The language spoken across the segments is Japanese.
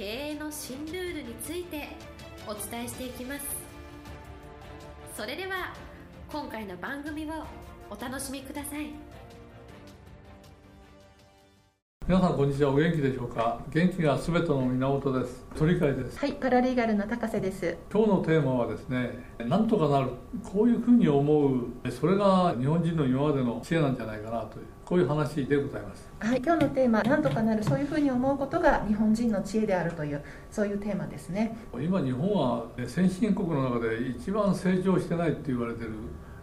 経営の新ルールについてお伝えしていきます。それでは今回の番組をお楽しみください。皆さんこんにちは。お元気でしょうか？元気がすべての源です。鳥海です。はいパラリーガルの高瀬です。今日のテーマはですねなんとかなる。こういうふうに思う。それが日本人の今までの知恵なんじゃないかなというこういう話でございます。はい今日のテーマなんとかなるそういうふうに思うことが日本人の知恵であるというそういうテーマですね。今日本は先進国の中で一番成長してないって言われてる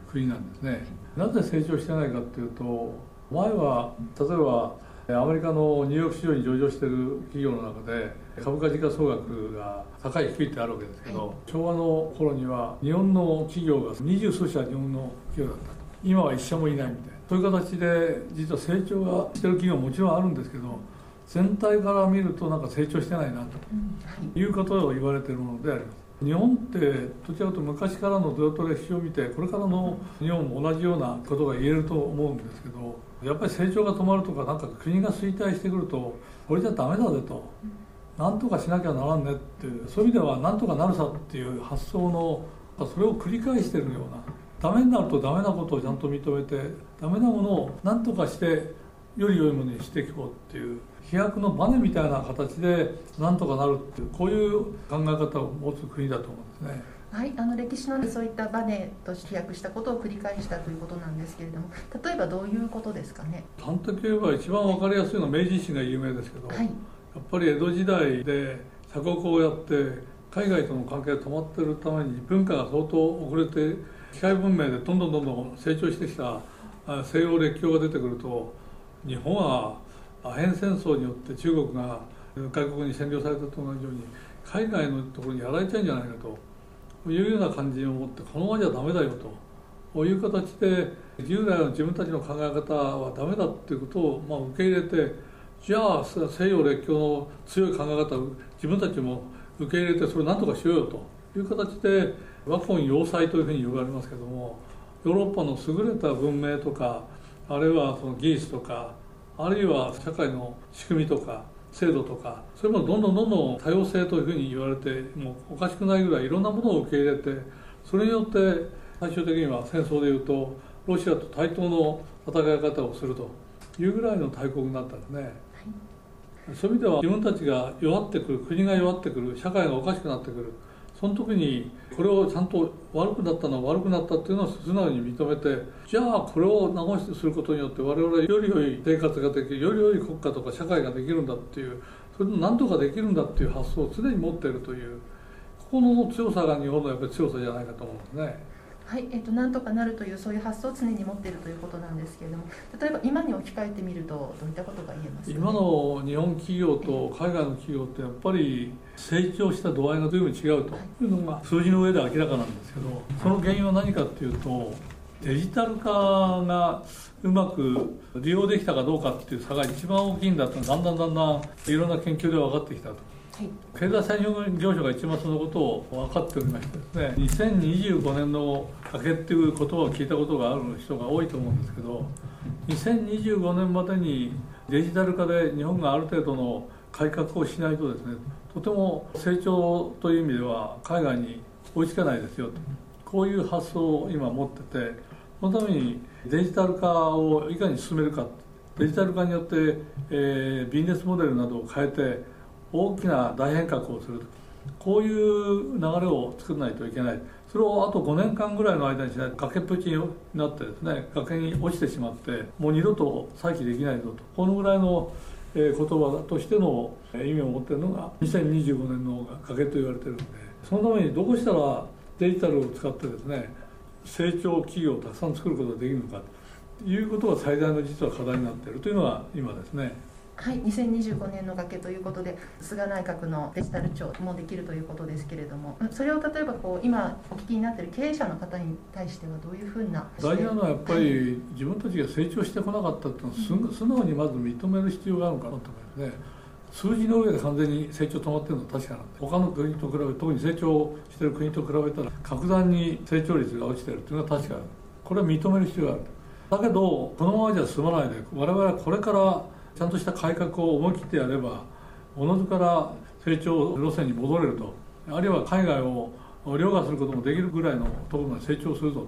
国なんですね。なぜ成長してないかっていうと前は例えばアメリカのニューヨーク市場に上場している企業の中で株価時価総額が高い低いってあるわけですけど、はい、昭和の頃には日本の企業が二十数社日本の企業だったと。今は一社もいないみたいなそういう形で実は成長がしてる企業ももちろんあるんですけど全体から見るとなんか成長してないなということを言われているものであります日本ってどちらかというと昔からのずっと歴史を見てこれからの日本も同じようなことが言えると思うんですけどやっぱり成長が止まるとかなんか国が衰退してくるとこれじゃダメだぜと。なんとかしなきゃならんねってそういう意味ではなんとかなるさっていう発想のそれを繰り返してるようなダメになるとダメなことをちゃんと認めてダメなものを何とかしてより良いものにしていこうっていう飛躍のバネみたいな形でなんとかなるっていうこういう考え方を持つ国だと思うんですね。はい、あの歴史のそういったバネとして飛躍したことを繰り返したということなんですけれども例えばどういうことですかね？端的に言えば一番分かりやすいのは明治維新が有名ですけど、はい、やっぱり江戸時代で鎖国をやって海外との関係が止まってるために文化が相当遅れて機械文明でどんどんどんどん成長してきた西洋列強が出てくると日本はアヘン戦争によって中国が外国に占領されたと同じように海外のところにやられちゃうんじゃないかというような感じを持ってこのままじゃダメだよという形で従来の自分たちの考え方はダメだっていうことをまあ受け入れてじゃあ西洋列強の強い考え方を自分たちも受け入れてそれを何とかしようよという形で和魂要塞というふうに呼ばれますけどもヨーロッパの優れた文明とかあるいはその技術とかあるいは社会の仕組みとか制度とかそういうものどんどんどんどん多様性というふうに言われてもうおかしくないぐらいいろんなものを受け入れてそれによって最終的には戦争でいうとロシアと対等の戦い方をするというぐらいの大国になったんですね、はい、そういう意味では自分たちが弱ってくる国が弱ってくる社会がおかしくなってくるその時にこれをちゃんと悪くなったのは悪くなったっていうのを素直に認めてじゃあこれを直しすることによって我々より良い生活ができるより良い国家とか社会ができるんだっていうそれで何とかできるんだっていう発想を常に持っているというここの強さが日本のやっぱり強さじゃないかと思うんですね。はいえーと、なんとかなるというそういう発想を常に持っているということなんですけれども例えば今に置き換えてみるとどういったことが言えますか、ね、今の日本企業と海外の企業ってやっぱり成長した度合いが随分違うと。い。うのが数字の上で明らかなんですけどその原因は何かっていうとデジタル化がうまく利用できたかどうかっていう差が一番大きいんだとだんだんだんだんいろんな研究で分かってきたと。経済産業業省が一番そのことを分かっておりましてですね2025年の賭けっていう言葉を聞いたことがある人が多いと思うんですけど2025年までにデジタル化で日本がある程度の改革をしないとですねとても成長という意味では海外に追いつかないですよと。こういう発想を今持っててそのためにデジタル化をいかに進めるか。デジタル化によって、えー、ビジネスモデルなどを変えて大きな大変革をするこういう流れを作らないといけない。それをあと5年間ぐらいの間にしないと崖っぷちになってですね崖に落ちてしまってもう二度と再起できないぞと。このぐらいの言葉としての意味を持ってるのが2025年の崖と言われてるんでそのためにどうしたらデジタルを使ってですね成長企業をたくさん作ることができるのかということが最大の実は課題になっているというのが今ですね。はい2025年の崖ということで菅内閣のデジタル庁もできるということですけれどもそれを例えばこう今お聞きになっている経営者の方に対してはどういうふうな大事なのはやっぱり自分たちが成長してこなかったっていうのを素直にまず認める必要があるのかなと思いますね数字の上で完全に成長止まってるのは確かなんで他の国と比べ特に成長してる国と比べたら格段に成長率が落ちてるっていうのは確かこれは認める必要がある。だけどこのままじゃ済まないで我々はこれからちゃんとした改革を思い切ってやればおのずから成長路線に戻れるとあるいは海外を凌駕することもできるぐらいのところまで成長するぞ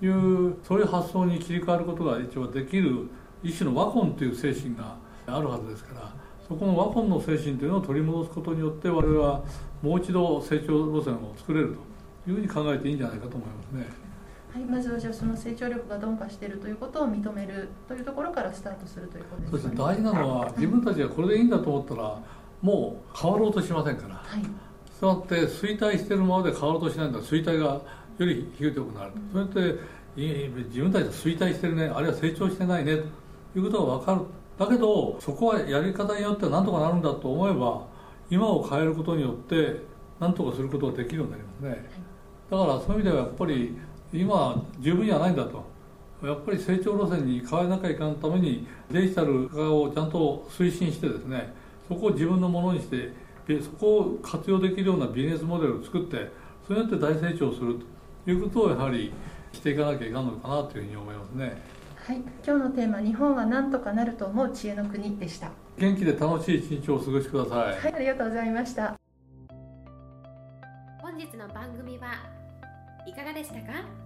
というそういう発想に切り替わることが一応できる一種のワコンという精神があるはずですからそこのワコンの精神というのを取り戻すことによって我々はもう一度成長路線を作れるというふうに考えていいんじゃないかと思いますね。はい、まずはじゃあその成長力が鈍化しているということを認めるというところからスタートするということですね。大事なのは自分たちがこれでいいんだと思ったらもう変わろうとしませんから。はい。したがって衰退しているままで変わろうとしないんだ衰退がよりひどくなる。それって自分たちが衰退してるねあるいは成長してないねということが分かる。だけどそこはやり方によって何とかなるんだと思えば今を変えることによって何とかすることができるようになりますね。だからそういう意味ではやっぱり今十分じゃないんだと。やっぱり成長路線に変えなきゃいかんためにデジタル化をちゃんと推進してですねそこを自分のものにしてそこを活用できるようなビジネスモデルを作ってそれによって大成長するということをやはりしていかなきゃいかんのかなというふうに思いますね。はい、今日のテーマ「日本は何とかなると思う知恵の国」でした。元気で楽しい一日をお過ごしください。はい。ありがとうございました。本日の番組はいかがでしたか？